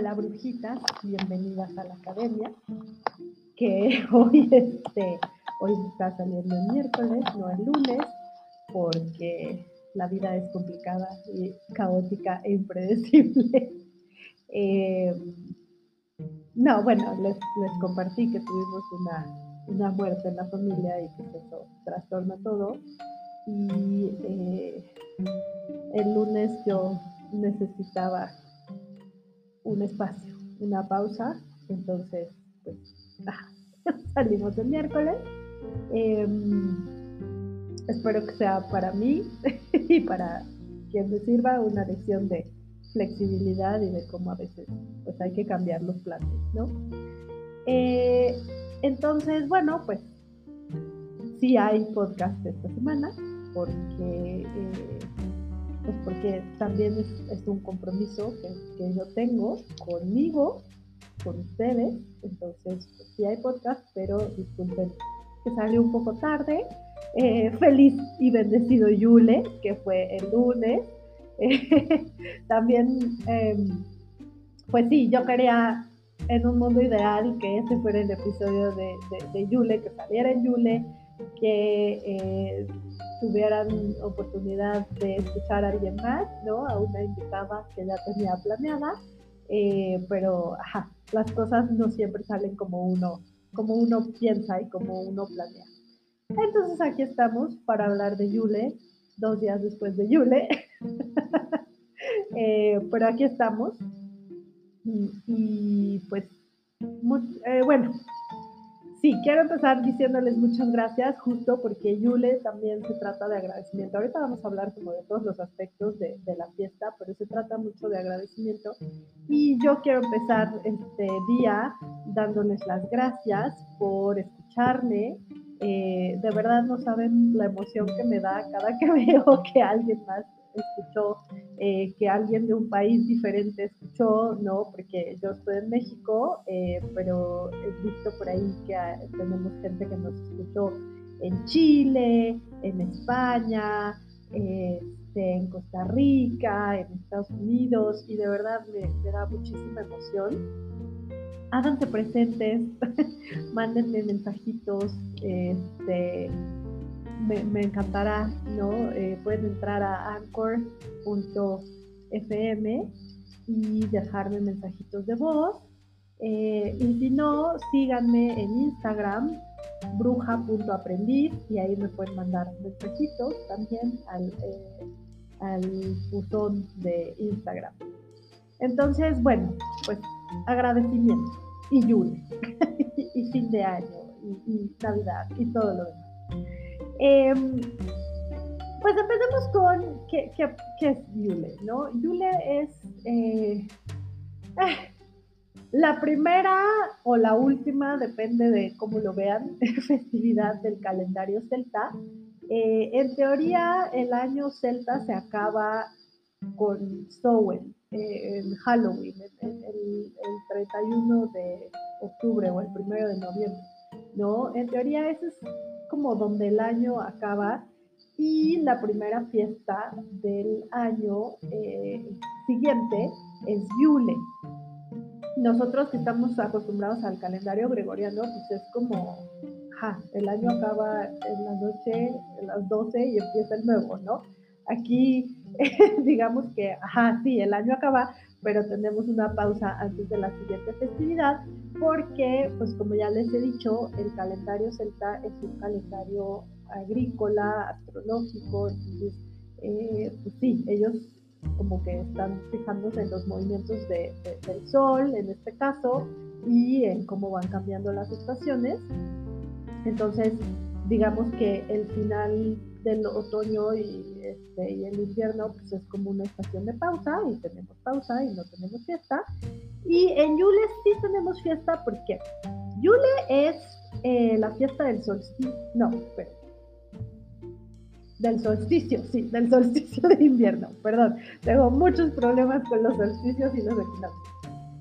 Hola brujitas, bienvenidas a la academia. Que hoy, este, hoy está saliendo el miércoles, no el lunes, porque la vida es complicada y caótica e impredecible. Eh, no, bueno, les, compartí que tuvimos una, muerte en la familia y que eso trastorna todo. Y eh, el lunes yo necesitaba un espacio, una pausa. Entonces, pues, salimos el miércoles. Em, espero que sea para mí y para quien me sirva una lección de flexibilidad y de cómo a veces pues hay que cambiar los planes, ¿no? Eh, entonces, bueno, pues sí hay podcast esta semana porque eh, pues porque también es, un compromiso que, yo tengo conmigo, con ustedes. Entonces, pues, sí hay podcast, pero disculpen que salió un poco tarde. Eh, feliz y bendecido Yule, que fue el lunes. también, em, pues sí, yo quería en un mundo ideal que este fuera el episodio de, de, Yule, que saliera en Yule, que eh, tuvieran oportunidad de escuchar a alguien más, ¿no? A una invitada que ya tenía planeada, eh, pero ajá, las cosas no siempre salen como uno, como uno piensa y como uno planea. Entonces aquí estamos para hablar de Yule, dos días después de Yule, eh, pero aquí estamos. Y, pues, eh, bueno, Sí, quiero empezar diciéndoles muchas gracias, justo porque Yule también se trata de agradecimiento. Ahorita vamos a hablar como de todos los aspectos de, la fiesta, pero se trata mucho de agradecimiento. Y yo quiero empezar este día dándoles las gracias por escucharme. Eh, de verdad no saben la emoción que me da cada que veo que alguien más escuchó, eh, que alguien de un país diferente escuchó, ¿no? Porque yo estoy en México, eh, pero he visto por ahí que tenemos gente que nos escuchó en Chile, en España, este, en Costa Rica, en Estados Unidos, y de verdad me, me da muchísima emoción. Háganse presentes, mándenme mensajitos, este, me, encantará, ¿no? Eh, pueden entrar a anchor.fm y dejarme mensajitos de voz. Eh, y si no, síganme en Instagram, bruja.aprendiz, y ahí me pueden mandar mensajitos también al, eh, al buzón de Instagram. Entonces, bueno, pues agradecimiento y Yule, y fin de año, y, y Navidad, y todo lo demás. Em, pues empecemos con qué, es Yule, ¿no? Yule es eh, ah, la primera o la última, depende de cómo lo vean, festividad del calendario celta. Eh, en teoría, el año celta se acaba con Samhain, eh, en Halloween, el, el, 31 de octubre o el 1 de noviembre, ¿no? En teoría, ese es como donde el año acaba y la primera fiesta del año eh, siguiente es Yule. Nosotros que estamos acostumbrados al calendario gregoriano, pues es como, ja, el año acaba en la noche, en las 12 y empieza el nuevo, ¿no? Aquí, digamos que, ajá, sí, el año acaba, pero tenemos una pausa antes de la siguiente festividad porque, pues como ya les he dicho, el calendario celta es un calendario agrícola, astrológico, entonces, eh, pues sí, ellos como que están fijándose en los movimientos del sol, en este caso, y en cómo van cambiando las estaciones. Entonces, digamos que el final del otoño y, este, y el invierno pues es como una estación de pausa y tenemos pausa y no tenemos fiesta. Y en Yule sí tenemos fiesta porque Yule es eh, la fiesta del solsticio, no, pero del solsticio, sí, del solsticio de invierno, perdón, tengo muchos problemas con los solsticios y los equinoccios.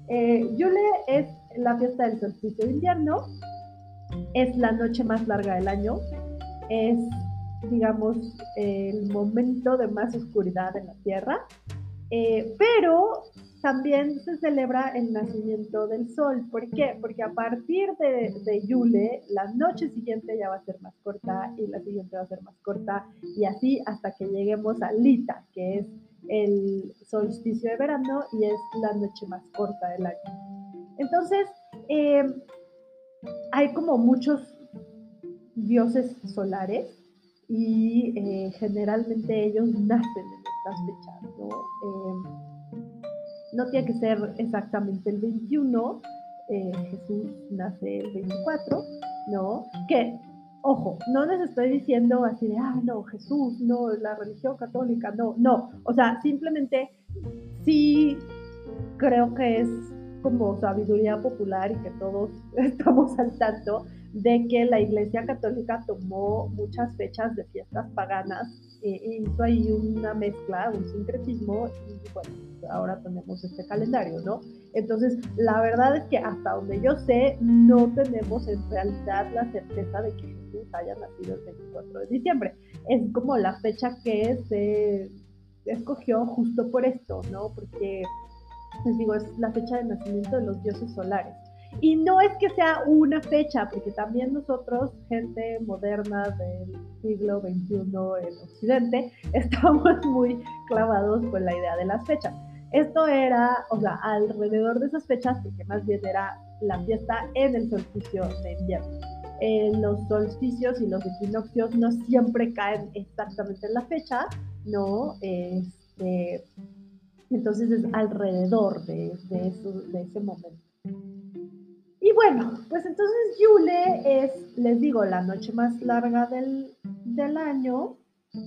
Eh, Yule es la fiesta del solsticio de invierno, es la noche más larga del año, es digamos, el momento de más oscuridad en la Tierra, eh, pero también se celebra el nacimiento del sol. ¿Por qué? Porque a partir de, de, Yule, la noche siguiente ya va a ser más corta y la siguiente va a ser más corta y así hasta que lleguemos a Lita, que es el solsticio de verano y es la noche más corta del año. Entonces, eh, hay como muchos dioses solares y eh, generalmente ellos nacen en estas fechas, ¿no? Eh, no tiene que ser exactamente el 21, eh, Jesús nace el 24, ¿no? Que, ojo, no les estoy diciendo así de, ah, no, Jesús, no, la religión católica, no, no, o sea, simplemente sí creo que es como sabiduría popular y que todos estamos al tanto de que la Iglesia Católica tomó muchas fechas de fiestas paganas e hizo ahí una mezcla, un sincretismo y bueno, ahora tenemos este calendario, ¿no? Entonces, la verdad es que hasta donde yo sé, no tenemos en realidad la certeza de que Jesús haya nacido el 24 de diciembre. Es como la fecha que se escogió justo por esto, ¿no? Porque, les digo, es la fecha de nacimiento de los dioses solares. Y no es que sea una fecha, porque también nosotros, gente moderna del siglo XXI en Occidente, estamos muy clavados con la idea de las fechas. Esto era, o sea, alrededor de esas fechas, porque más bien era la fiesta en el solsticio de invierno. Eh, los solsticios y los equinoccios no siempre caen exactamente en la fecha, ¿no? Este, entonces es alrededor de, ese momento. Y bueno, pues entonces Yule es, les digo, la noche más larga del, del año,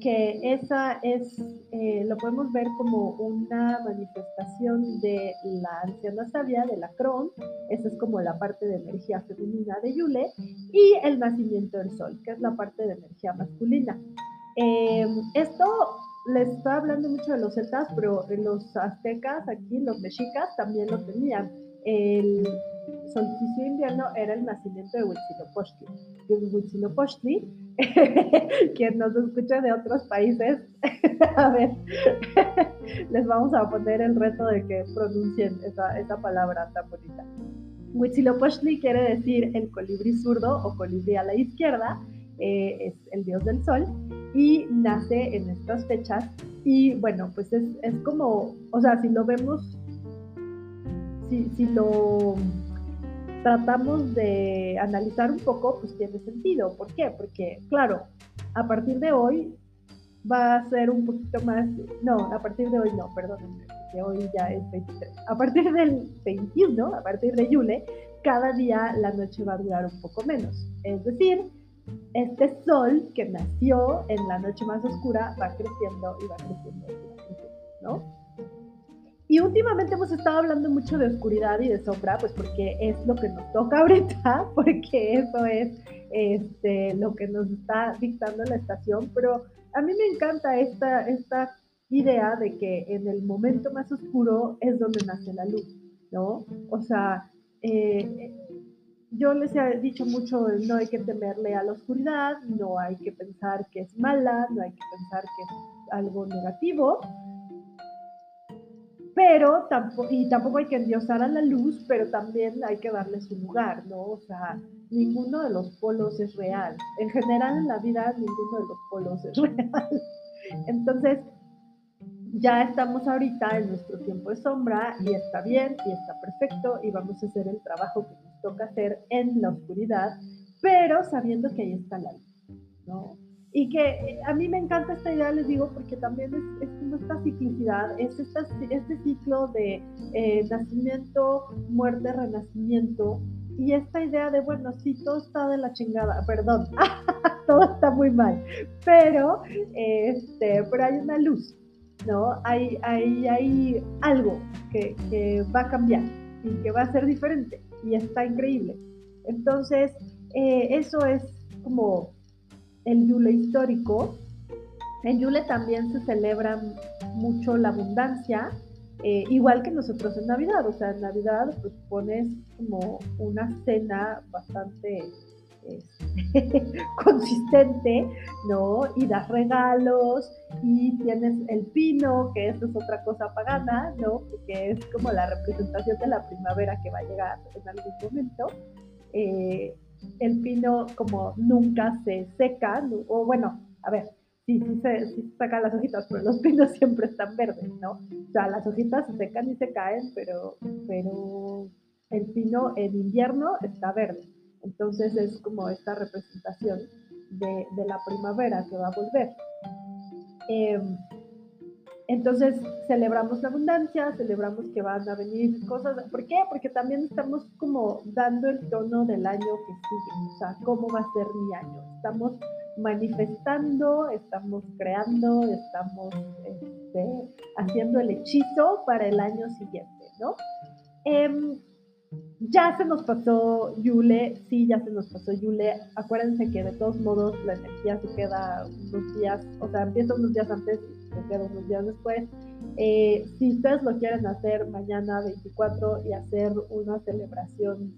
que esa es, eh, lo podemos ver como una manifestación de la anciana sabia, de la Cron, esa es como la parte de energía femenina de Yule, y el nacimiento del sol, que es la parte de energía masculina. Eh, esto les estoy hablando mucho de los celtas, pero los aztecas aquí, los mexicas, también lo tenían. El, solsticio de invierno era el nacimiento de Huitzilopochtli. Huitzilopochtli, quien nos escucha de otros países, a ver, les vamos a poner el reto de que pronuncien esa, esa palabra tan bonita. Huitzilopochtli quiere decir el colibrí zurdo o colibrí a la izquierda, eh, es el dios del sol, y nace en estas fechas. Y bueno, pues es, es como, o sea, si lo vemos, si, si lo tratamos de analizar un poco, pues tiene sentido. ¿Por qué? Porque, claro, a partir de hoy va a ser un poquito más, no, a partir de hoy no, perdón, que hoy ya es 23. A partir del 21, a partir de Yule, cada día la noche va a durar un poco menos. Es decir, este sol que nació en la noche más oscura va creciendo y va creciendo y va creciendo, ¿no? Y últimamente hemos estado hablando mucho de oscuridad y de sombra, pues porque es lo que nos toca ahorita, porque eso es este, lo que nos está dictando la estación, pero a mí me encanta esta, esta idea de que en el momento más oscuro es donde nace la luz, ¿no? O sea, eh, yo les he dicho mucho, no hay que temerle a la oscuridad, no hay que pensar que es mala, no hay que pensar que es algo negativo, pero tampoco, y tampoco hay que endiosar a la luz, pero también hay que darle su lugar, ¿no? O sea, ninguno de los polos es real. En general en la vida ninguno de los polos es real. Entonces, ya estamos ahorita en nuestro tiempo de sombra y está bien y está perfecto y vamos a hacer el trabajo que nos toca hacer en la oscuridad, pero sabiendo que ahí está la luz, ¿no? Y que eh, a mí me encanta esta idea, les digo, porque también es, como esta ciclicidad, es este ciclo de eh, nacimiento, muerte, renacimiento, y esta idea de, bueno, sí, todo está de la chingada, perdón, todo está muy mal, pero, este, pero hay una luz, ¿no? Hay, hay, hay algo que, que va a cambiar y que va a ser diferente, y está increíble. Entonces, eh, eso es como el Yule histórico. En Yule también se celebra mucho la abundancia, eh, igual que nosotros en Navidad. O sea, en Navidad pues pones como una cena bastante este, consistente, ¿no? Y das regalos y tienes el pino, que eso es otra cosa pagana, ¿no? Que es como la representación de la primavera que va a llegar en algún momento. Eh, el pino como nunca se seca, o bueno, a ver, sí, sí se, sí sacan las hojitas, pero los pinos siempre están verdes, ¿no? O sea, las hojitas se secan y se caen, pero, pero el pino en invierno está verde. Entonces es como esta representación de, la primavera que va a volver. Em, entonces celebramos la abundancia, celebramos que van a venir cosas. ¿Por qué? Porque también estamos como dando el tono del año que sigue, o sea, cómo va a ser mi año. Estamos manifestando, estamos creando, estamos este, haciendo el hechizo para el año siguiente, ¿no? Em, ya se nos pasó Yule, sí, ya se nos pasó Yule. Acuérdense que de todos modos la energía se queda unos días, o sea, empieza unos días antes queda unos días después. Eh, si ustedes lo quieren hacer mañana 24 y hacer una celebración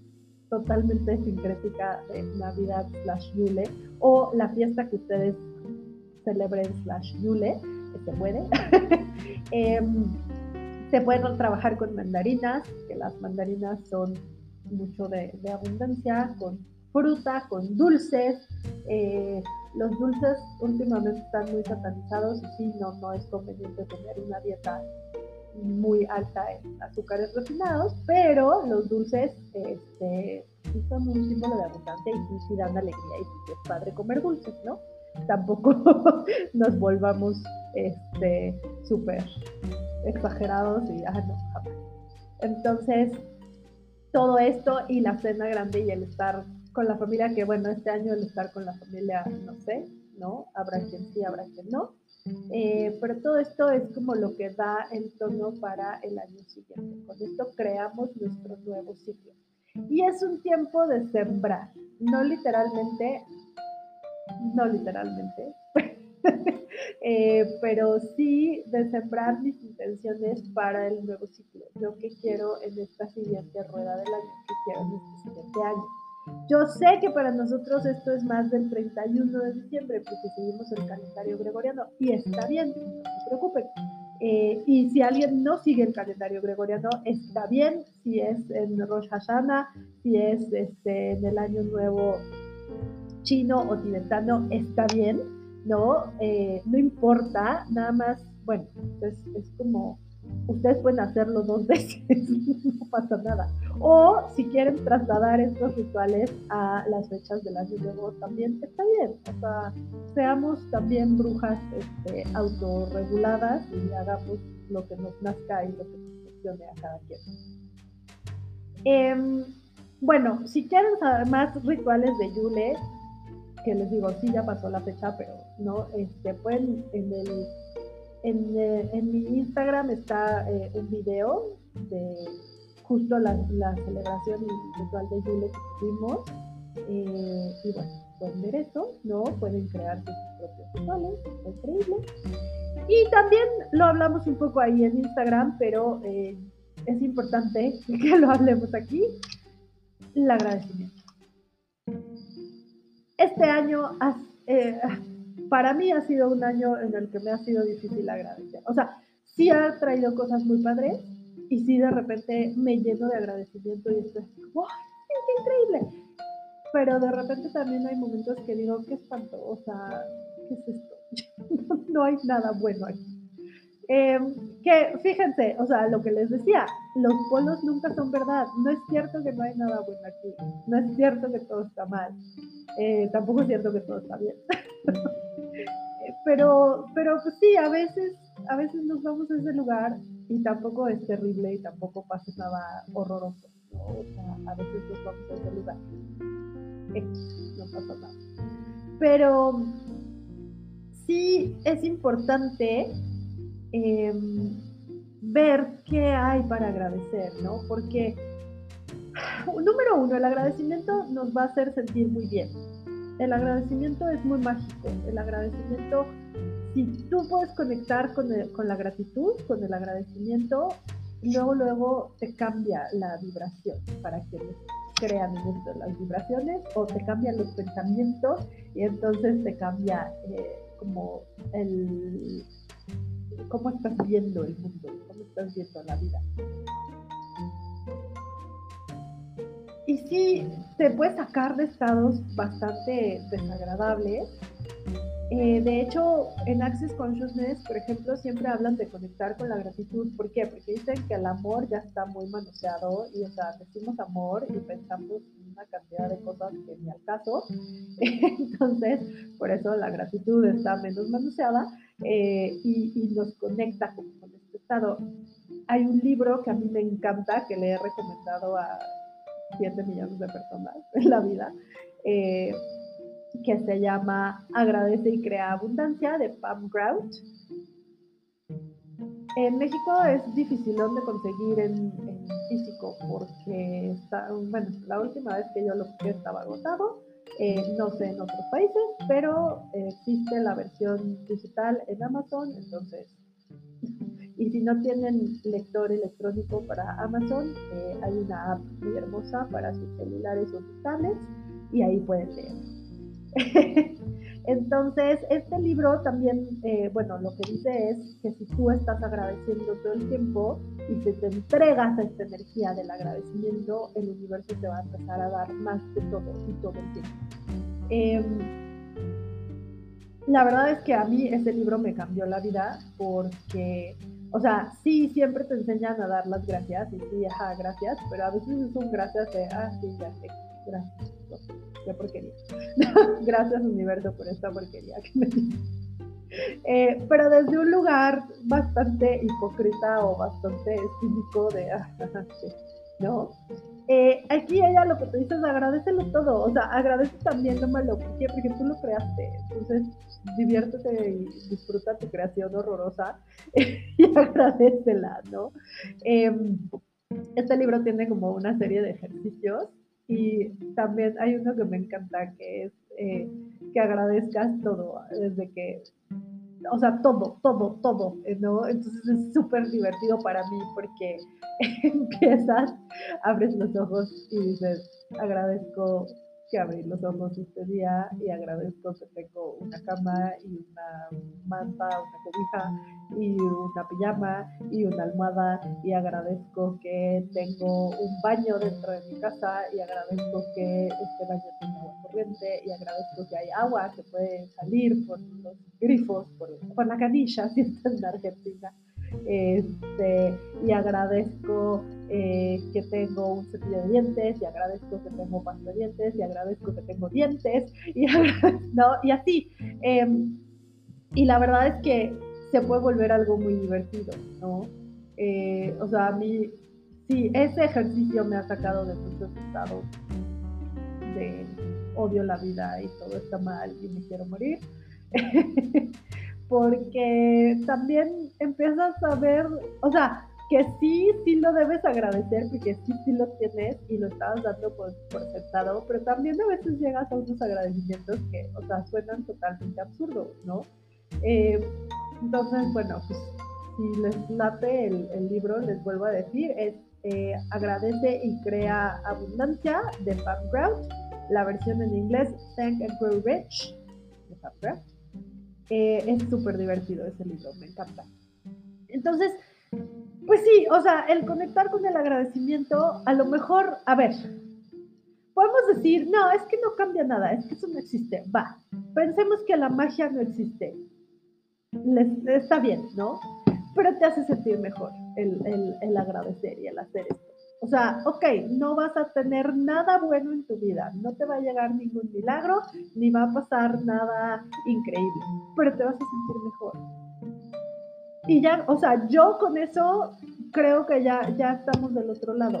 totalmente sincrética de Navidad slash Yule o la fiesta que ustedes celebren slash Yule, que se puede. Em, se pueden trabajar con mandarinas, que las mandarinas son mucho de, abundancia, con fruta, con dulces. Eh, los dulces últimamente están muy satanizados y sí, no, no es conveniente tener una dieta muy alta en azúcares refinados, pero los dulces este, son un símbolo de abundancia y sí, dan alegría y es padre comer dulces, ¿no? Tampoco nos volvamos este súper exagerados y ah, no, jamás. Entonces, todo esto y la cena grande y el estar con la familia, que bueno, este año el estar con la familia, no sé, ¿no? Habrá quien sí, habrá quien no. Eh, pero todo esto es como lo que da el tono para el año siguiente. Con esto creamos nuestro nuevo ciclo. Y es un tiempo de sembrar, no literalmente, no literalmente, Eh, pero sí de sembrar mis intenciones para el nuevo ciclo. Yo que quiero en esta siguiente rueda del año, que quiero en este siguiente año. Yo sé que para nosotros esto es más del 31 de diciembre, porque seguimos el calendario gregoriano, y está bien, no se preocupen. Eh, y si alguien no sigue el calendario gregoriano, está bien, si es en Rosh Hashanah, si es este, en el Año Nuevo chino o tibetano, está bien ¿no? Eh, no importa, nada más, bueno, es, es como, ustedes pueden hacerlo dos veces, no pasa nada. O si quieren trasladar estos rituales a las fechas del año nuevo, también está bien. O sea, seamos también brujas este, autorreguladas y hagamos lo que nos nazca y lo que nos funcione a cada quien. Em, bueno, si quieren saber más rituales de Yule, que les digo, sí, ya pasó la fecha, pero no, este, pueden, en, el, en, eh, en mi Instagram está eh, un video de justo la, la celebración y ritual de Yule que tuvimos. Eh, y bueno, pueden ver eso, ¿no? Pueden crear sus propios rituales, increíble. Y también lo hablamos un poco ahí en Instagram, pero es importante que lo hablemos aquí, el agradecimiento este año para mí ha sido un año en el que me ha sido difícil agradecer. O sea, sí ha traído cosas muy padres y sí de repente me lleno de agradecimiento y estoy ¡wow! ¡Qué increíble! Pero de repente también hay momentos que digo, qué espanto, o sea, ¿qué es esto? no hay nada bueno aquí. Em, que fíjense, o sea, lo que les decía, los polos nunca son verdad. No es cierto que no hay nada bueno aquí. No es cierto que todo está mal. Eh, tampoco es cierto que todo está bien. pero, pero pues sí, a veces, a veces nos vamos a ese lugar y tampoco es terrible y tampoco pasa nada horroroso. O sea, a veces nos vamos a ese lugar. no pasa nada. Pero sí es importante em, ver qué hay para agradecer, ¿no? Porque número uno, el agradecimiento nos va a hacer sentir muy bien. El agradecimiento es muy mágico. El agradecimiento, si tú puedes conectar con, la gratitud, con el agradecimiento, luego, luego te cambia la vibración para quien crean las vibraciones o te cambian los pensamientos y entonces te cambia eh, como el cómo estás viendo el mundo, cómo estás viendo la vida. Y sí, te puede sacar de estados bastante desagradables eh, de hecho, en Access Consciousness, por ejemplo, siempre hablan de conectar con la gratitud. ¿Por qué? Porque dicen que el amor ya está muy manoseado y, o sea, decimos amor y pensamos en una cantidad de cosas que ni al caso. Entonces, por eso la gratitud está menos manoseada eh, y, nos conecta con, este estado. Hay un libro que a mí me encanta, que le he recomendado a 7 millones de personas en la vida. Eh, que se llama Agradece y Crea Abundancia de Pam Grout. En México es difícil de conseguir en, físico porque está, bueno, la última vez que yo lo busqué estaba agotado. Eh, no sé en otros países, pero existe la versión digital en Amazon, entonces. Y si no tienen lector electrónico para Amazon, eh, hay una app muy hermosa para sus celulares o sus y ahí pueden leer. Entonces, este libro también, eh, bueno, lo que dice es que si tú estás agradeciendo todo el tiempo y te, te entregas a esta energía del agradecimiento, el universo te va a empezar a dar más de todo y todo el tiempo. Em, la verdad es que a mí este libro me cambió la vida porque, o sea, sí, siempre te enseñan a dar las gracias y sí, ajá, gracias, pero a veces es un gracias de, ah, sí, ya gracias qué porquería. Gracias universo por esta porquería que me eh, pero desde un lugar bastante hipócrita o bastante cínico de, ¿no? Eh, aquí ella lo que te dice es agradecelo todo, o sea, agradece también lo malo, ¿por qué? Porque tú lo creaste, entonces diviértete y disfruta tu creación horrorosa y agradecela, ¿no? Em, este libro tiene como una serie de ejercicios y también hay uno que me encanta, que es eh, que agradezcas todo, desde que, o sea, todo, todo, todo, ¿no? Entonces es súper divertido para mí porque empiezas, abres los ojos y dices, agradezco que abrir los ojos este día y agradezco que tengo una cama y una manta, una cobija y una pijama y una almohada y agradezco que tengo un baño dentro de mi casa y agradezco que este baño tiene agua corriente y agradezco que hay agua que puede salir por los grifos, por, por la canilla, si está en Argentina este, y agradezco eh, que tengo un cepillo de dientes, y agradezco que tengo pasta de dientes, y agradezco que tengo dientes, y, así. Em, y la verdad es que se puede volver algo muy divertido, ¿no? Eh, o sea, a mí, sí, ese ejercicio me ha sacado de muchos estados de odio la vida y todo está mal y me quiero morir. porque también empiezas a ver, o sea, que sí, sí lo debes agradecer porque sí, sí lo tienes y lo estabas dando por, por sentado, pero también a veces llegas a unos agradecimientos que, o sea, suenan totalmente absurdos, ¿no? Eh, entonces, bueno, pues si les late el, libro, les vuelvo a decir, es eh, Agradece y Crea Abundancia de Pam Grout, la versión en inglés Thank and Grow Rich de Pam Grout. Eh, es súper divertido ese libro, me encanta. Entonces, pues sí, o sea, el conectar con el agradecimiento, a lo mejor, a ver, podemos decir, no, es que no cambia nada, es que eso no existe. Va, pensemos que la magia no existe. está bien, ¿no? Pero te hace sentir mejor el, el agradecer y el hacer esto. O sea, ok, no vas a tener nada bueno en tu vida, no te va a llegar ningún milagro, ni va a pasar nada increíble, pero te vas a sentir mejor. Y ya, o sea, yo con eso creo que ya, ya estamos del otro lado.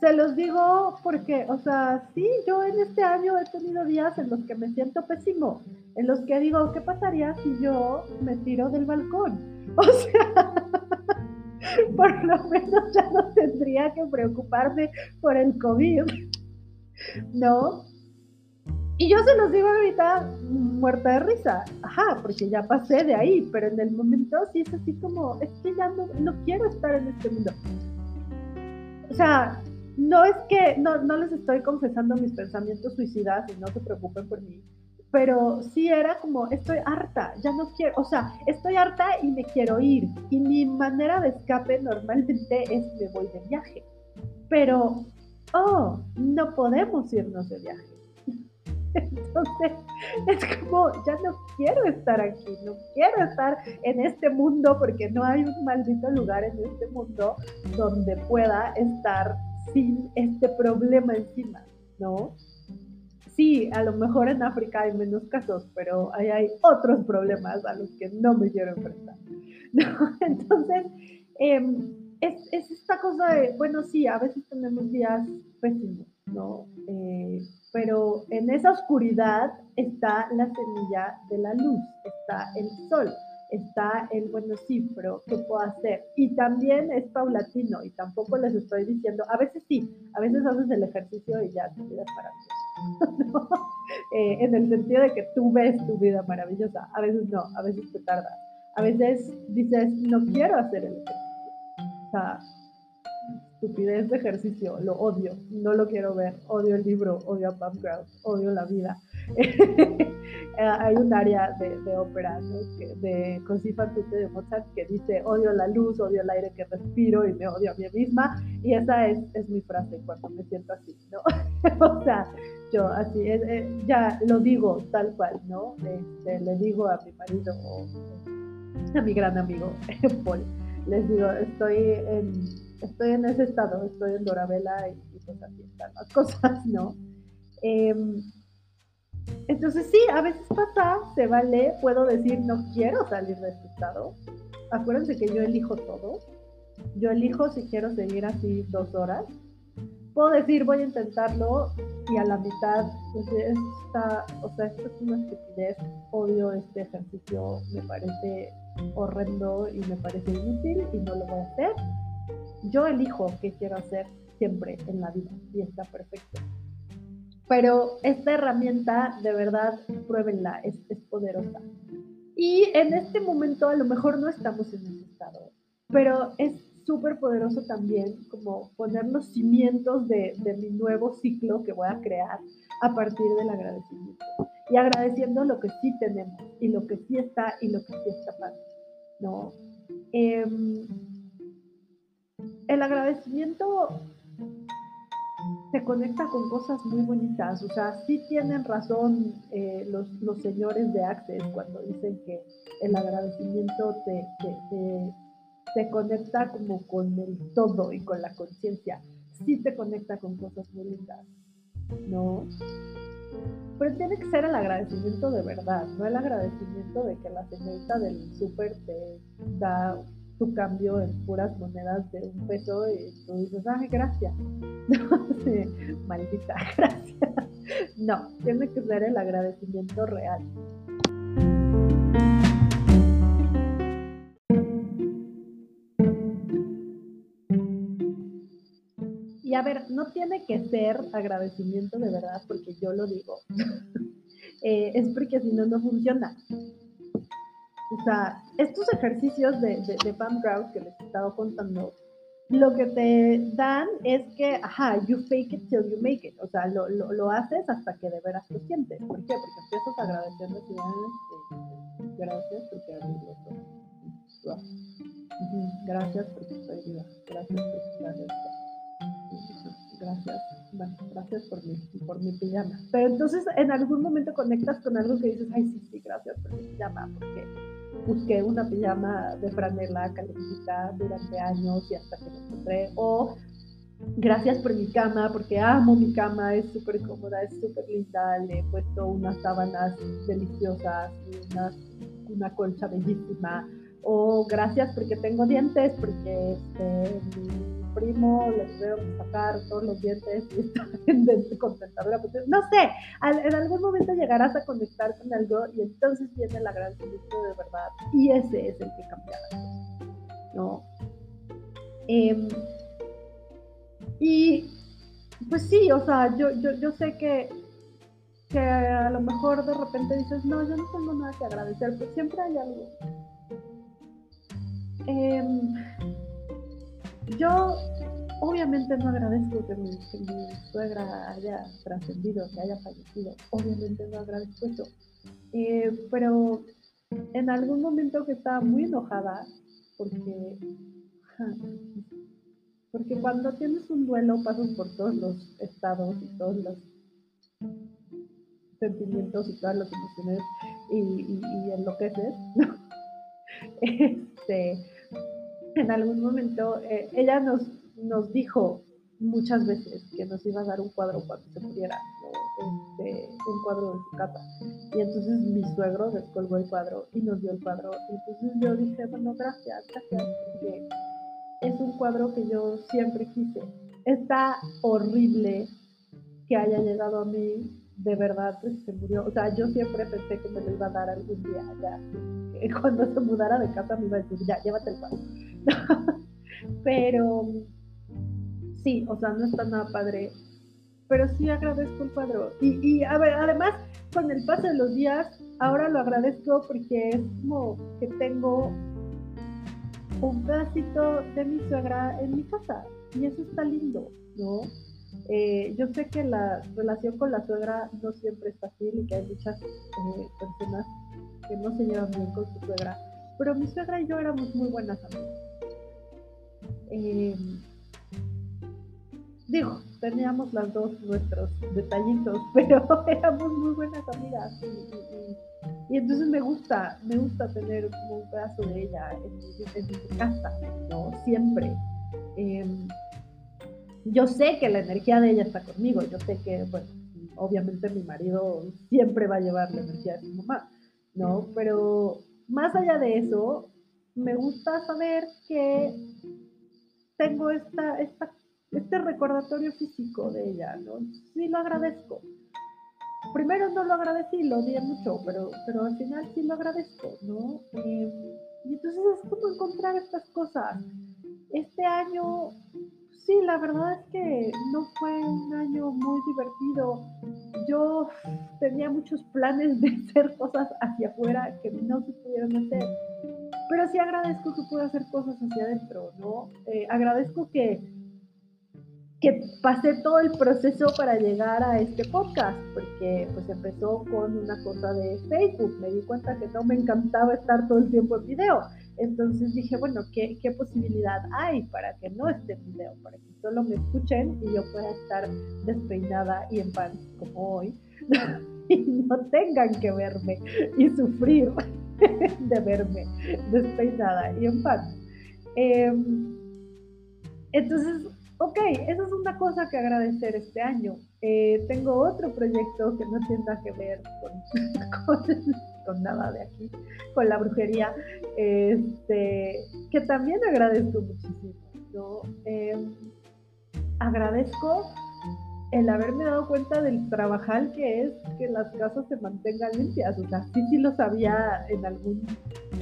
Se los digo porque, o sea, sí, yo en este año he tenido días en los que me siento pésimo, en los que digo, ¿qué pasaría si yo me tiro del balcón? O sea, por lo menos ya no tendría que preocuparme por el COVID, ¿no? Y yo se los digo ahorita muerta de risa, ajá, porque ya pasé de ahí, pero en el momento sí es así como, es que ya no, no quiero estar en este mundo. O sea, no es que, no, no les estoy confesando mis pensamientos suicidas y no se preocupen por mí, pero sí era como, estoy harta, ya no quiero, o sea, estoy harta y me quiero ir. Y mi manera de escape normalmente es me voy de viaje. Pero, oh, no podemos irnos de viaje. Entonces, es como, ya no quiero estar aquí, no quiero estar en este mundo porque no hay un maldito lugar en este mundo donde pueda estar sin este problema encima, ¿no? Sí, a lo mejor en África hay menos casos, pero ahí hay otros problemas a los que no me quiero enfrentar. Entonces, em, es, esta cosa de, bueno, sí, a veces tenemos días pésimos, ¿no? Eh, pero en esa oscuridad está la semilla de la luz, está el sol está el, bueno, sí, pero ¿qué puedo hacer? Y también es paulatino y tampoco les estoy diciendo, a veces sí, a veces haces el ejercicio y ya tu vida es maravillosa. Eh, en el sentido de que tú ves tu vida maravillosa, a veces no, a veces te tardas. A veces dices, no quiero hacer el ejercicio. O sea, estupidez de ejercicio, lo odio, no lo quiero ver, odio el libro, odio a Pam Krause, odio la vida. Hay un área de, de ópera, ¿no? de Così de Mozart, que dice, odio la luz, odio el aire que respiro y me odio a mí misma, y esa es, es mi frase cuando me siento así, ¿no? o sea, yo así, ya lo digo tal cual, ¿no? Este, le digo a mi marido o a mi gran amigo Paul, les digo, estoy en estoy en ese estado, estoy en Dorabela y, pues así están las cosas, ¿no? Em, entonces sí, a veces pasa, se vale, puedo decir no quiero salir de este estado. Acuérdense que yo elijo todo. Yo elijo si quiero seguir así dos horas. Puedo decir voy a intentarlo y a la mitad, pues esta, o sea, esto es una estupidez, odio este ejercicio, me parece horrendo y me parece inútil y no lo voy a hacer yo elijo qué quiero hacer siempre en la vida y está perfecto. Pero esta herramienta, de verdad, pruébenla, es, poderosa. Y en este momento a lo mejor no estamos en ese estado, pero es súper poderoso también como poner los cimientos de, de, mi nuevo ciclo que voy a crear a partir del agradecimiento. Y agradeciendo lo que sí tenemos y lo que sí está y lo que sí está pasando. ¿no? Eh, el agradecimiento se conecta con cosas muy bonitas. O sea, sí tienen razón eh, los, los, señores de Access cuando dicen que el agradecimiento te, te, conecta como con el todo y con la conciencia. Sí te conecta con cosas muy lindas, ¿no? Pero tiene que ser el agradecimiento de verdad, no el agradecimiento de que la señorita del súper te da tu cambio en puras monedas de un peso y tú dices, ay, gracias. maldita gracias. No, tiene que ser el agradecimiento real. Ver, no tiene que ser agradecimiento de verdad porque yo lo digo. Eh, es porque si no, no funciona. O sea, estos ejercicios de, de, de Pam que les he estado contando, lo que te dan es que, ajá, you fake it till you make it. O sea, lo, lo, lo haces hasta que de veras lo sientes. ¿Por qué? Porque empiezas agradeciendo si eh, gracias porque los Gracias porque estoy viva. Gracias porque estás esto. Gracias. Bueno, gracias por mi, por mi pijama. Pero entonces en algún momento conectas con algo que dices, ay, sí, sí, gracias por mi pijama, porque busqué una pijama de franela calentita durante años y hasta que la encontré. O gracias por mi cama, porque amo mi cama, es súper cómoda, es súper linda, le he puesto unas sábanas deliciosas y una, una colcha bellísima. O gracias porque tengo dientes, porque este, primo, les veo sacar todos los dientes y estar en contentadora. Pues, no sé, en algún momento llegarás a conectar con algo y entonces viene el agradecimiento de verdad. Y ese es el que cambia ¿no? Em, y pues sí, o sea, yo, yo, yo sé que, que a lo mejor de repente dices, no, yo no tengo nada que agradecer, pues siempre hay algo. Eh, yo obviamente no agradezco que mi, suegra haya trascendido, que haya fallecido, obviamente no agradezco eso. Eh, pero en algún momento que estaba muy enojada, porque, porque cuando tienes un duelo pasas por todos los estados y todos los sentimientos y todas las emociones y, y, y este, en algún momento eh, ella nos, nos dijo muchas veces que nos iba a dar un cuadro cuando se muriera, este, un cuadro de su casa. Y entonces mi suegro descolgó el cuadro y nos dio el cuadro. Y entonces yo dije, bueno, gracias, gracias, porque es un cuadro que yo siempre quise. Está horrible que haya llegado a mí, de verdad, pues se murió. O sea, yo siempre pensé que me lo iba a dar algún día, ya. Cuando se mudara de casa me iba a decir, ya, llévate el cuadro. Pero sí, o sea, no está nada padre, pero sí agradezco el cuadro. Y, y a ver, además, con el paso de los días, ahora lo agradezco porque es como que tengo un pedacito de mi suegra en mi casa y eso está lindo, ¿no? Eh, yo sé que la relación con la suegra no siempre es fácil y que hay muchas eh, personas que no se llevan bien con su suegra, pero mi suegra y yo éramos muy buenas amigas. Eh, digo, teníamos las dos nuestros detallitos, pero éramos muy buenas amigas. Y, entonces me gusta, me gusta tener un pedazo de ella en, mi casa, ¿no? Siempre. Em, yo sé que la energía de ella está conmigo, yo sé que, bueno, obviamente mi marido siempre va a llevar la energía de su mamá, ¿no? Pero más allá de eso, me gusta saber que tengo esta, este recordatorio físico de ella, ¿no? Sí lo agradezco. Primero no lo agradecí, lo odié mucho, pero, pero al final sí lo agradezco, ¿no? Eh, y entonces es como encontrar estas cosas. Este año, sí, la verdad es que no fue un año muy divertido. Yo tenía muchos planes de hacer cosas hacia afuera que no se pudieron hacer. Pero sí agradezco que pude hacer cosas hacia adentro, ¿no? Eh, agradezco que que pasé todo el proceso para llegar a este podcast, porque pues empezó con una cosa de Facebook, me di cuenta que no me encantaba estar todo el tiempo en video, entonces dije, bueno, ¿qué, qué posibilidad hay para que no esté en video, para que solo me escuchen y yo pueda estar despeinada y en paz como hoy, y no tengan que verme y sufrir de verme despeinada y en paz. Em, entonces Ok, esa es una cosa que agradecer este año. Eh, tengo otro proyecto que no tiene nada que ver con, nada de aquí, con la brujería, este, que también agradezco muchísimo. ¿no? Em, agradezco el haberme dado cuenta del trabajar que es que las casas se mantengan limpias. O sea, sí, sí lo sabía en algún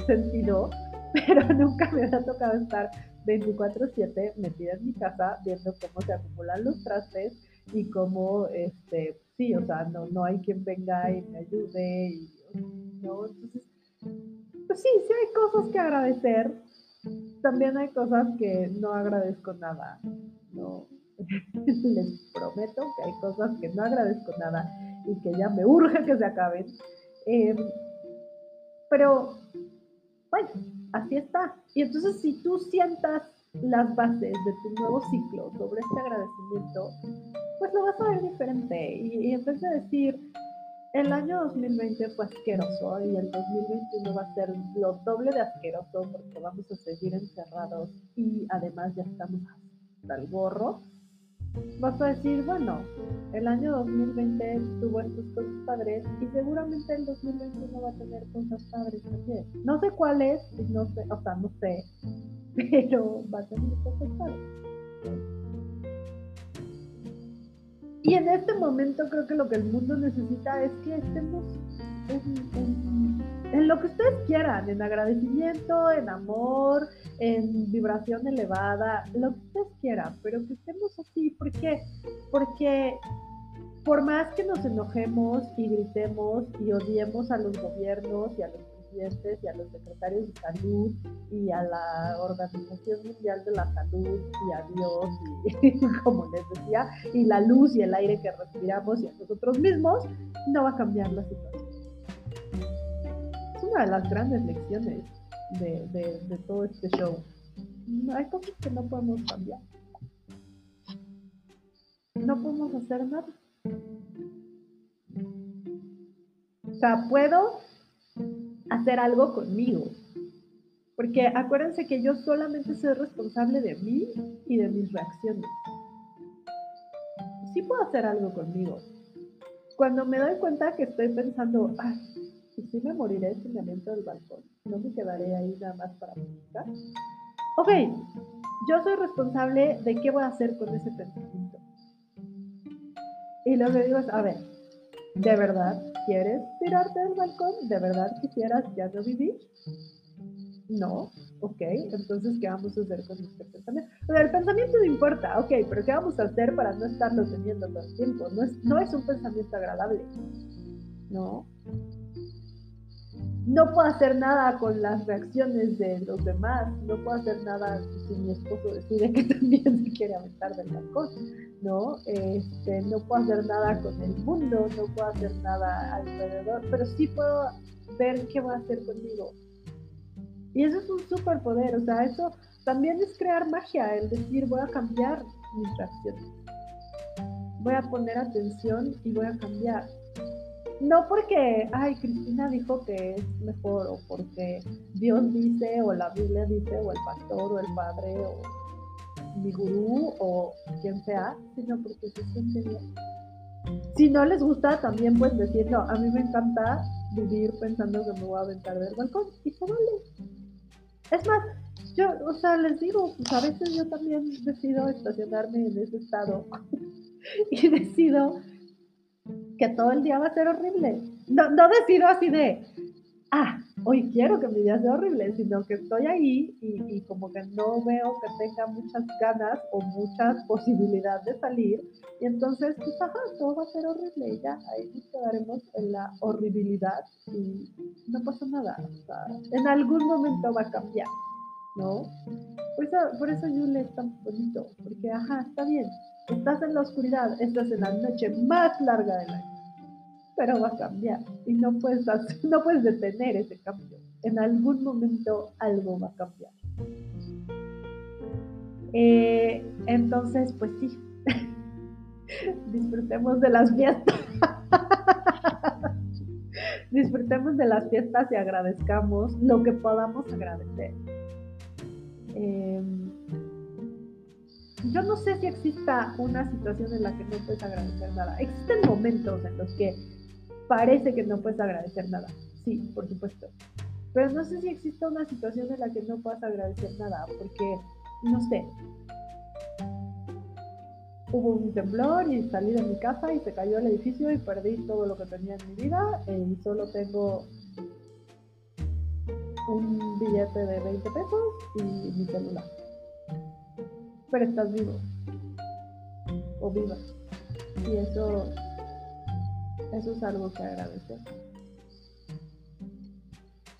sentido, pero nunca me había tocado estar 24/7 metida en mi casa viendo cómo se acumulan los trastes y cómo, este, sí, o sea, no, no hay quien venga y me ayude, y, ¿no? Entonces, pues sí, sí hay cosas que agradecer, también hay cosas que no agradezco nada, ¿no? Les prometo que hay cosas que no agradezco nada y que ya me urge que se acaben. Em, pero, bueno, así está. Y entonces si tú sientas las bases de tu nuevo ciclo sobre este agradecimiento, pues lo vas a ver diferente. Y, en vez de decir, el año 2020 fue asqueroso y el 2021 va a ser lo doble de asqueroso porque vamos a seguir encerrados y además ya estamos hasta el gorro, vas a decir, bueno, el año 2020 tuvo estos cosas padres y seguramente el 2021 va a tener cosas padres también. No sé cuáles, no sé, o sea, no sé, pero va a tener cosas padres. Y en este momento creo que lo que el mundo necesita es que estemos en, en lo que ustedes quieran, en agradecimiento, en amor, en vibración elevada, lo que ustedes quieran, pero que estemos así. ¿Por qué? Porque por más que nos enojemos y gritemos y odiemos a los gobiernos y a los presidentes y a los secretarios de salud y a la Organización Mundial de la Salud y a Dios y como les decía, y la luz y el aire que respiramos y a nosotros mismos, no va a cambiar la situación. Una de las grandes lecciones de, de todo este show. Hay cosas que no podemos cambiar. No podemos hacer nada. O sea, puedo hacer algo conmigo. Porque acuérdense que yo solamente soy responsable de mí y de mis reacciones. Sí puedo hacer algo conmigo. Cuando me doy cuenta que estoy pensando, ay, ¿y si me moriré si me aviento del balcón? ¿No me quedaré ahí nada más para buscar? Ok, yo soy responsable de qué voy a hacer con ese pensamiento. Y lo que digo es, a ver, ¿De verdad quieres tirarte del balcón? ¿De verdad quisieras ya no vivir? No, ok, entonces ¿qué vamos a hacer con este pensamiento? O sea, el pensamiento no importa, ok, pero ¿qué vamos a hacer para no estarlo teniendo todo el tiempo? No es, no es un pensamiento agradable, ¿no? No puedo hacer nada con las reacciones de los demás, no puedo hacer nada si mi esposo decide que también se quiere aventar del balcón, ¿no? Este, no puedo hacer nada con el mundo, no puedo hacer nada alrededor, pero sí puedo ver qué va a hacer conmigo. Y eso es un superpoder, o sea, eso también es crear magia, el decir voy a cambiar mis reacciones, voy a poner atención y voy a cambiar no porque, ay, Cristina dijo que es mejor, o porque Dios dice, o la Biblia dice, o el pastor, o el padre, o mi gurú, o quien sea, sino porque se siente bien. Si no les gusta, también pueden decir, no, a mí me encanta vivir pensando que me voy a aventar del balcón, y se vale. Es más, yo, o sea, les digo, pues a veces yo también decido estacionarme en ese estado y decido que todo el día va a ser horrible. No, no decido así de, ah, hoy quiero que mi día sea horrible, sino que estoy ahí y, como que no veo que tenga muchas ganas o muchas posibilidades de salir. Y entonces, pues, ajá, todo va a ser horrible y ya, ahí nos quedaremos en la horribilidad y no pasa nada. O sea, en algún momento va a cambiar, ¿no? Por eso, por eso Yule es tan bonito, porque, ajá, está bien, Estás en la oscuridad, estás en la noche más larga del año, pero va a cambiar y no puedes, no puedes detener ese cambio. En algún momento algo va a cambiar. Eh, entonces, pues sí, disfrutemos de las fiestas. disfrutemos de las fiestas y agradezcamos lo que podamos agradecer. Eh, yo no sé si exista una situación en la que no puedes agradecer nada. Existen momentos en los que parece que no puedes agradecer nada. Sí, por supuesto. Pero no sé si exista una situación en la que no puedas agradecer nada, porque, no sé, hubo un temblor y salí de mi casa y se cayó el edificio y perdí todo lo que tenía en mi vida y solo tengo un billete de 20 pesos y mi celular pero estás vivo o viva. Y eso, eso es algo que agradecer.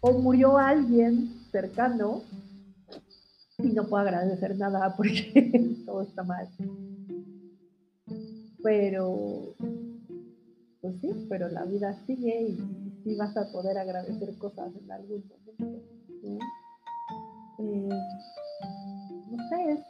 O murió alguien cercano y no puedo agradecer nada porque todo está mal. Pero, pues sí, pero la vida sigue y sí vas a poder agradecer cosas en algún momento. Eh, no sé,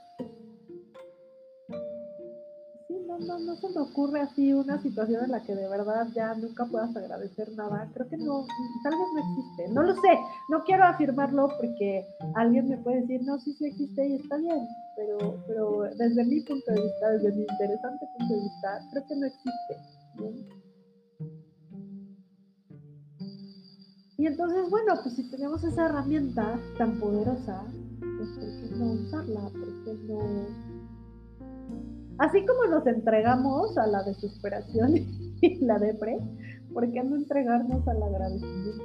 no, no se me ocurre así una situación en la que de verdad ya nunca puedas agradecer nada. Creo que no, tal vez no existe. No lo sé, no quiero afirmarlo porque alguien me puede decir, no, sí, sí existe y está bien. Pero, pero desde mi punto de vista, desde mi interesante punto de vista, creo que no existe. Y entonces, bueno, pues si tenemos esa herramienta tan poderosa, pues ¿por qué no usarla? ¿Por qué no Así como nos entregamos a la desesperación y la depre, ¿por qué no entregarnos al agradecimiento?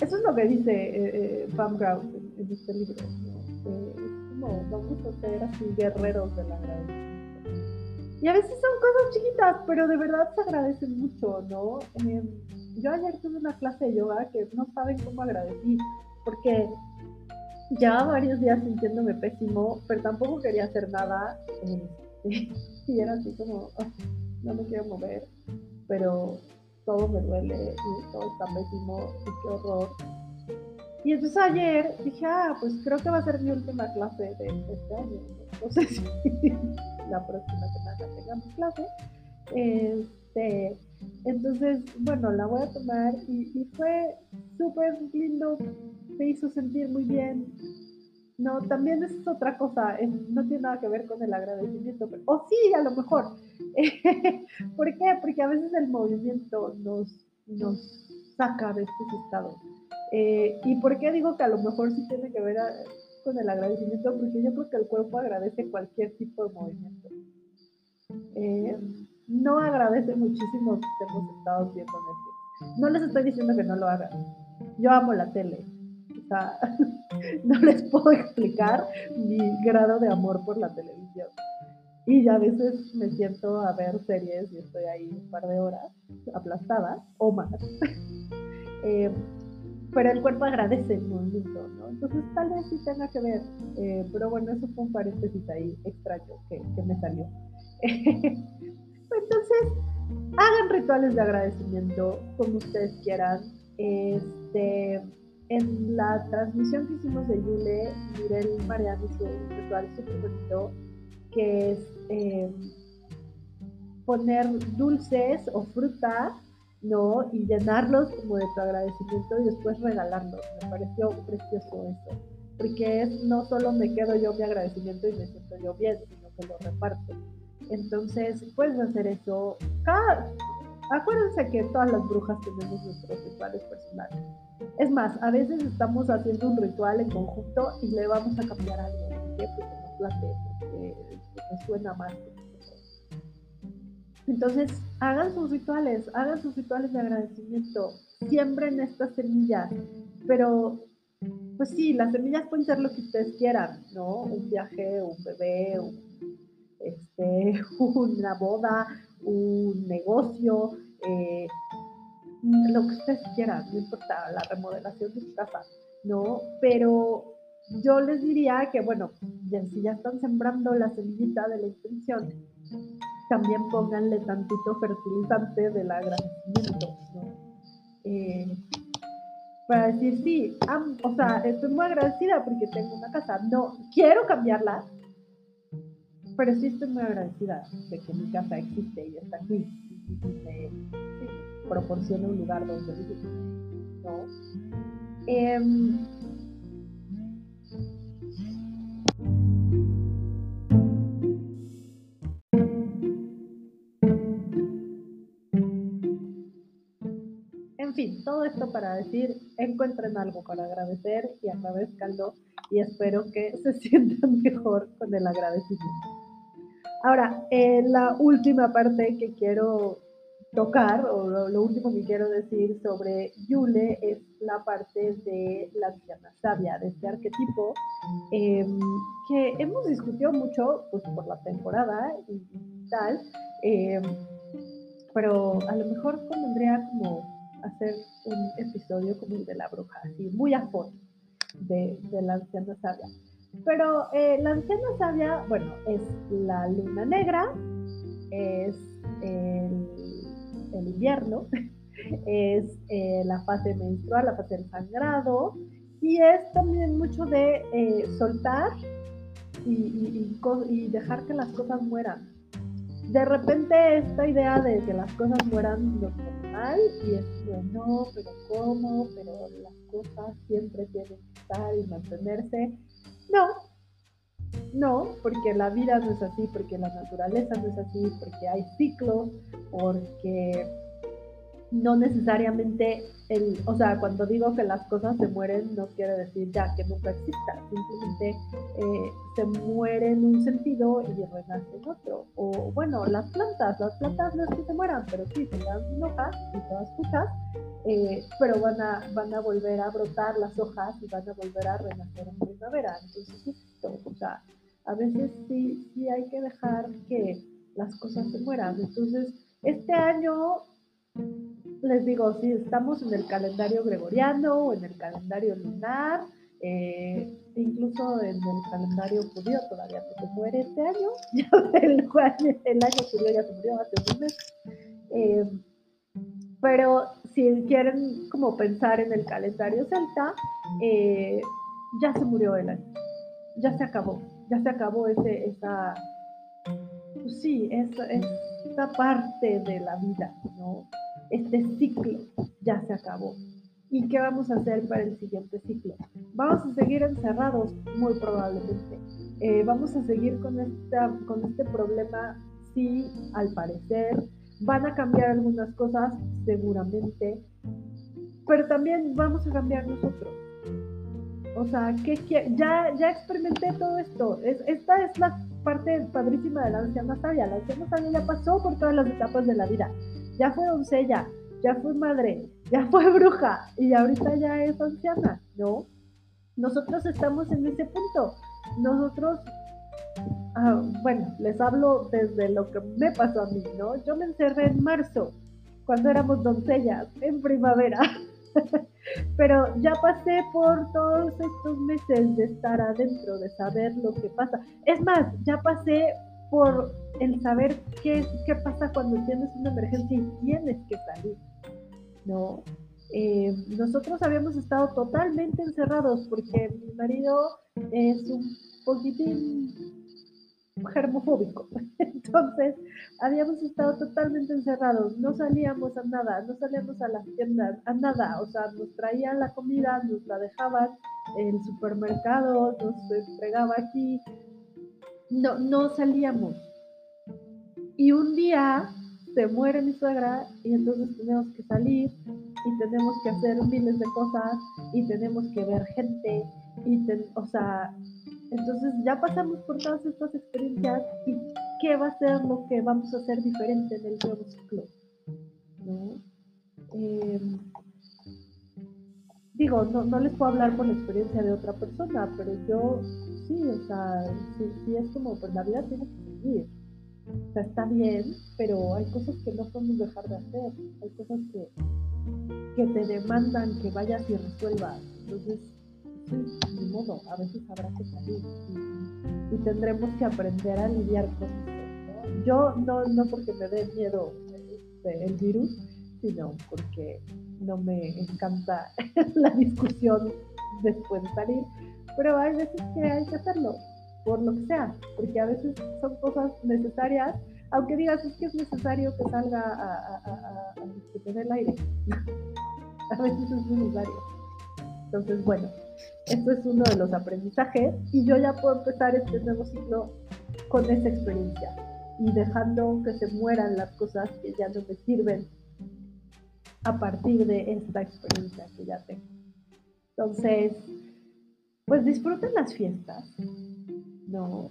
Eso es lo que dice eh, eh Pam Grouse en, este libro. Es como vamos a ser así guerreros del agradecimiento. Y a veces son cosas chiquitas, pero de verdad se agradecen mucho, ¿no? Eh, yo ayer tuve una clase de yoga que no saben cómo agradecí, porque ya varios días sintiéndome pésimo, pero tampoco quería hacer nada. Este, y era así como, no me quiero mover, pero todo me duele y todo está pésimo y qué horror. Y entonces ayer dije, ah, pues creo que va a ser mi última clase de, este año. No sé si la próxima semana tengamos clase. Este, entonces, bueno, la voy a tomar y, y fue súper lindo, me hizo sentir muy bien. No, también es otra cosa, no tiene nada que ver con el agradecimiento, o sí, a lo mejor. ¿Por qué? Porque a veces el movimiento nos, nos saca de estos estados. Eh, ¿Y por qué digo que a lo mejor sí tiene que ver con el agradecimiento? Porque yo creo que el cuerpo agradece cualquier tipo de movimiento. Eh, no agradece muchísimo que estemos sentados viendo Netflix. No les estoy diciendo que no lo hagan. Yo amo la tele. O sea, no les puedo explicar mi grado de amor por la televisión. Y ya a veces me siento a ver series y estoy ahí un par de horas aplastada o más. eh, pero el cuerpo agradece el movimiento, ¿no? Entonces tal vez sí tenga que ver, eh, pero bueno, eso fue un paréntesis ahí extraño que, que me salió. Hagan rituales de agradecimiento como ustedes quieran. Este, en la transmisión que hicimos de Yule, Mirel Mariano hizo un ritual súper bonito que es eh, poner dulces o fruta ¿no? Y llenarlos como de tu agradecimiento y después regalarlos. Me pareció precioso eso. Porque es no solo me quedo yo mi agradecimiento y me siento yo bien, sino que lo reparto. Entonces, puedes hacer eso. Cada... Acuérdense que todas las brujas tenemos nuestros rituales personales. Es más, a veces estamos haciendo un ritual en conjunto y le vamos a cambiar algo. Porque porque suena. Entonces, hagan sus rituales, hagan sus rituales de agradecimiento, siembren estas semillas, pero pues sí, las semillas pueden ser lo que ustedes quieran, ¿no? Un viaje, un bebé, este, una boda, un negocio, eh, lo que ustedes quieran, no importa, la remodelación de su casa, ¿no? Pero yo les diría que, bueno, si ya están sembrando la semillita de la intención, también pónganle tantito fertilizante del agradecimiento, ¿no? Eh, para decir, sí, o sea, estoy muy agradecida porque tengo una casa. No, quiero cambiarla, pero sí estoy muy agradecida de que mi casa existe y está aquí y me proporciona un lugar donde vivir, ¿no? Em, fin, todo esto para decir, encuentren algo para agradecer y agradezcanlo y espero que se sientan mejor con el agradecimiento. Ahora, eh, la última parte que quiero tocar, o lo, último que quiero decir sobre Yule es la parte de la anciana sabia, de este arquetipo, em, que hemos discutido mucho pues, por la temporada y, tal, em, pero a lo mejor convendría como hacer un episodio como el de la bruja, así muy a fondo de, la anciana sabia. Pero eh, la anciana sabia, bueno, es la luna negra, es el, invierno, es eh, la fase menstrual, la fase del sangrado, y es también mucho de eh, soltar y, y, dejar que las cosas mueran. De repente esta idea de que las cosas mueran nos y es bueno, pero ¿cómo? Pero las cosas siempre tienen que estar y mantenerse. No, no, porque la vida no es así, porque la naturaleza no es así, porque hay ciclos, porque no necesariamente, el, o sea, cuando digo que las cosas se mueren, no quiere decir ya que nunca existan, simplemente eh, se muere en un sentido y renace en otro. O bueno, las plantas, las plantas no es que se mueran, pero sí, se dan hojas y todas escuchas, eh, pero van a, van a volver a brotar las hojas y van a volver a renacer en primavera. Entonces, o sea, a veces sí, sí hay que dejar que las cosas se mueran. Entonces, este año les digo, si estamos en el calendario gregoriano o en el calendario lunar, eh, incluso en el calendario judío todavía se muere este año, el, año judío ya se murió hace un mes. Eh, pero si quieren como pensar en el calendario celta, eh, ya se murió el año, ya se acabó, ya se acabó ese, esa, pues sí, esa, esta parte de la vida, ¿no? Este ciclo ya se acabó. ¿Y qué vamos a hacer para el siguiente ciclo? Vamos a seguir encerrados, muy probablemente. Eh, vamos a seguir con, esta, con este problema, sí, al parecer. Van a cambiar algunas cosas, seguramente, pero también vamos a cambiar nosotros. O sea, que, ya, ya experimenté todo esto. Es, esta es la parte padrísima de la anciana sabia. La anciana sabia ya pasó por todas las etapas de la vida. Ya fue doncella, ya fue madre, ya fue bruja y ahorita ya es anciana, ¿no? Nosotros estamos en ese punto. Nosotros, ah, bueno, les hablo desde lo que me pasó a mí, ¿no? Yo me encerré en marzo, cuando éramos doncellas, en primavera. Pero ya pasé por todos estos meses de estar adentro, de saber lo que pasa. Es más, ya pasé por el saber qué, qué pasa cuando tienes una emergencia y tienes que salir. ¿no? Eh, nosotros habíamos estado totalmente encerrados porque mi marido es un poquitín germofóbico. Entonces, habíamos estado totalmente encerrados, no salíamos a nada, no salíamos a las tiendas, a nada. O sea, nos traían la comida, nos la dejaban el supermercado, nos entregaba aquí. No, no salíamos. Y un día se muere mi suegra y entonces tenemos que salir y tenemos que hacer miles de cosas y tenemos que ver gente y o sea, entonces ya pasamos por todas estas experiencias y qué va a ser lo que vamos a hacer diferente en el nuevo ciclo. Em, digo, no, no, les puedo hablar por la experiencia de otra persona, pero yo sí, o sea, sí, sí es como, pues la vida tiene que seguir. O está bien, pero hay cosas que no podemos dejar de hacer. Hay cosas que, que te demandan que vayas y resuelvas. Entonces, sí, ni modo, a veces habrá que salir y, tendremos que aprender a lidiar con eso. Yo no, no porque me dé miedo este, el virus, sino porque no me encanta la discusión después de salir, pero hay veces que hay que hacerlo por lo que sea, porque a veces son cosas necesarias, aunque digas es que es necesario que salga a, a, tener el aire, a veces es necesario. Entonces, bueno, esto es uno de los aprendizajes y yo ya puedo empezar este nuevo ciclo con esa experiencia y dejando que se mueran las cosas que ya no me sirven a partir de esta experiencia que ya tengo. Entonces, pues disfruten las fiestas, ¿no?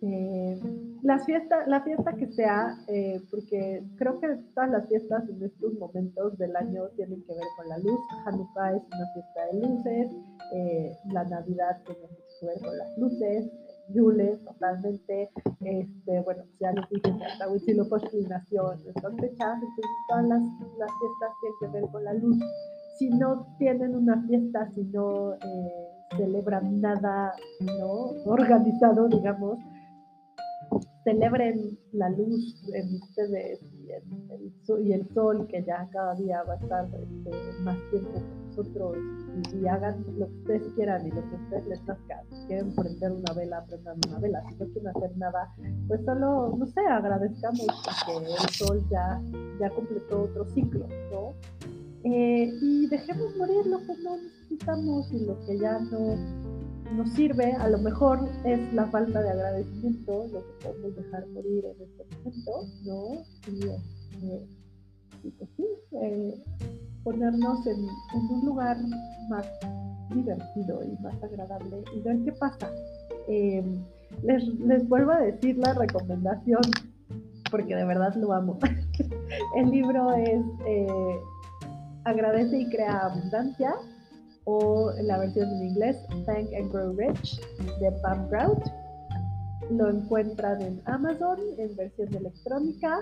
Este, las fiestas, la fiesta que sea, eh, porque creo que todas las fiestas en estos momentos del año tienen que ver con la luz. Hanukkah es una fiesta de luces, eh, la Navidad tiene que ver con las luces, Yule totalmente, este, bueno, ya les dije que hasta Huitzilopochtli nació en estas fechas, entonces todas las, las, fiestas tienen que ver con la luz. Si no tienen una fiesta, si no... Eh, celebran nada ¿no? organizado, digamos, celebren la luz en ustedes y, el, sol, que ya cada día va a estar este, más tiempo con nosotros y, hagan lo que ustedes quieran y lo que ustedes les nazca. Si quieren prender una vela, prendan una vela. Si no quieren hacer nada, pues solo, no sé, agradezcamos que el sol ya, ya completó otro ciclo, ¿no? Eh, y dejemos morir lo que no necesitamos y lo que ya no nos sirve. A lo mejor es la falta de agradecimiento lo que podemos dejar morir en este momento, ¿no? Y, este, pues sí, eh, ponernos en, un lugar más divertido y más agradable y ver qué pasa. Eh, les, les vuelvo a decir la recomendación porque de verdad lo amo. El libro es Agradece y crea abundancia, o la versión en inglés Thank and Grow Rich de Pam Grout. Lo encuentran en Amazon en versión electrónica.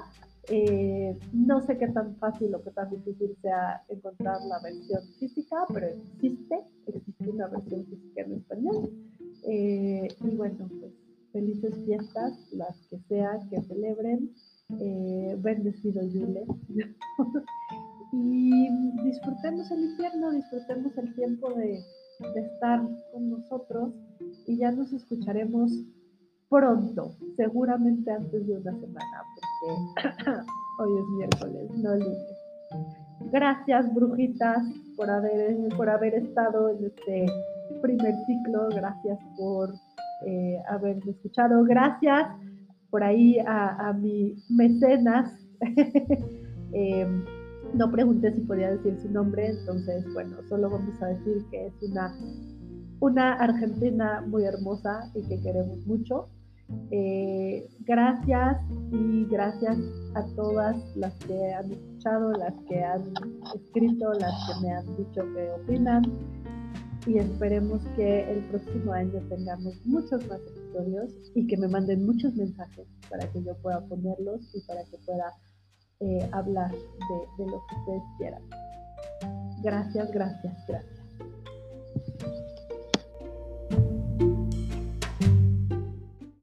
Eh, no sé qué tan fácil o qué tan difícil sea encontrar la versión física, pero existe, existe una versión física en español. Eh, y bueno, pues felices fiestas, las que sean, que celebren. Eh, bendecido Yule. y disfrutemos el invierno, disfrutemos el tiempo de, estar con nosotros y ya nos escucharemos pronto, seguramente antes de una semana, porque hoy es miércoles, no lunes. Gracias, brujitas, por haber, por haber estado en este primer ciclo. Gracias por eh, haberme escuchado. Gracias por ahí a, mi mecenas. Em, no pregunté si podía decir su nombre, entonces, bueno, solo vamos a decir que es una, una argentina muy hermosa y que queremos mucho. Eh, gracias y gracias a todas las que han escuchado, las que han escrito, las que me han dicho que opinan y esperemos que el próximo año tengamos muchos más episodios y que me manden muchos mensajes para que yo pueda ponerlos y para que pueda eh, hablar de, de lo que ustedes quieran. Gracias, gracias, gracias.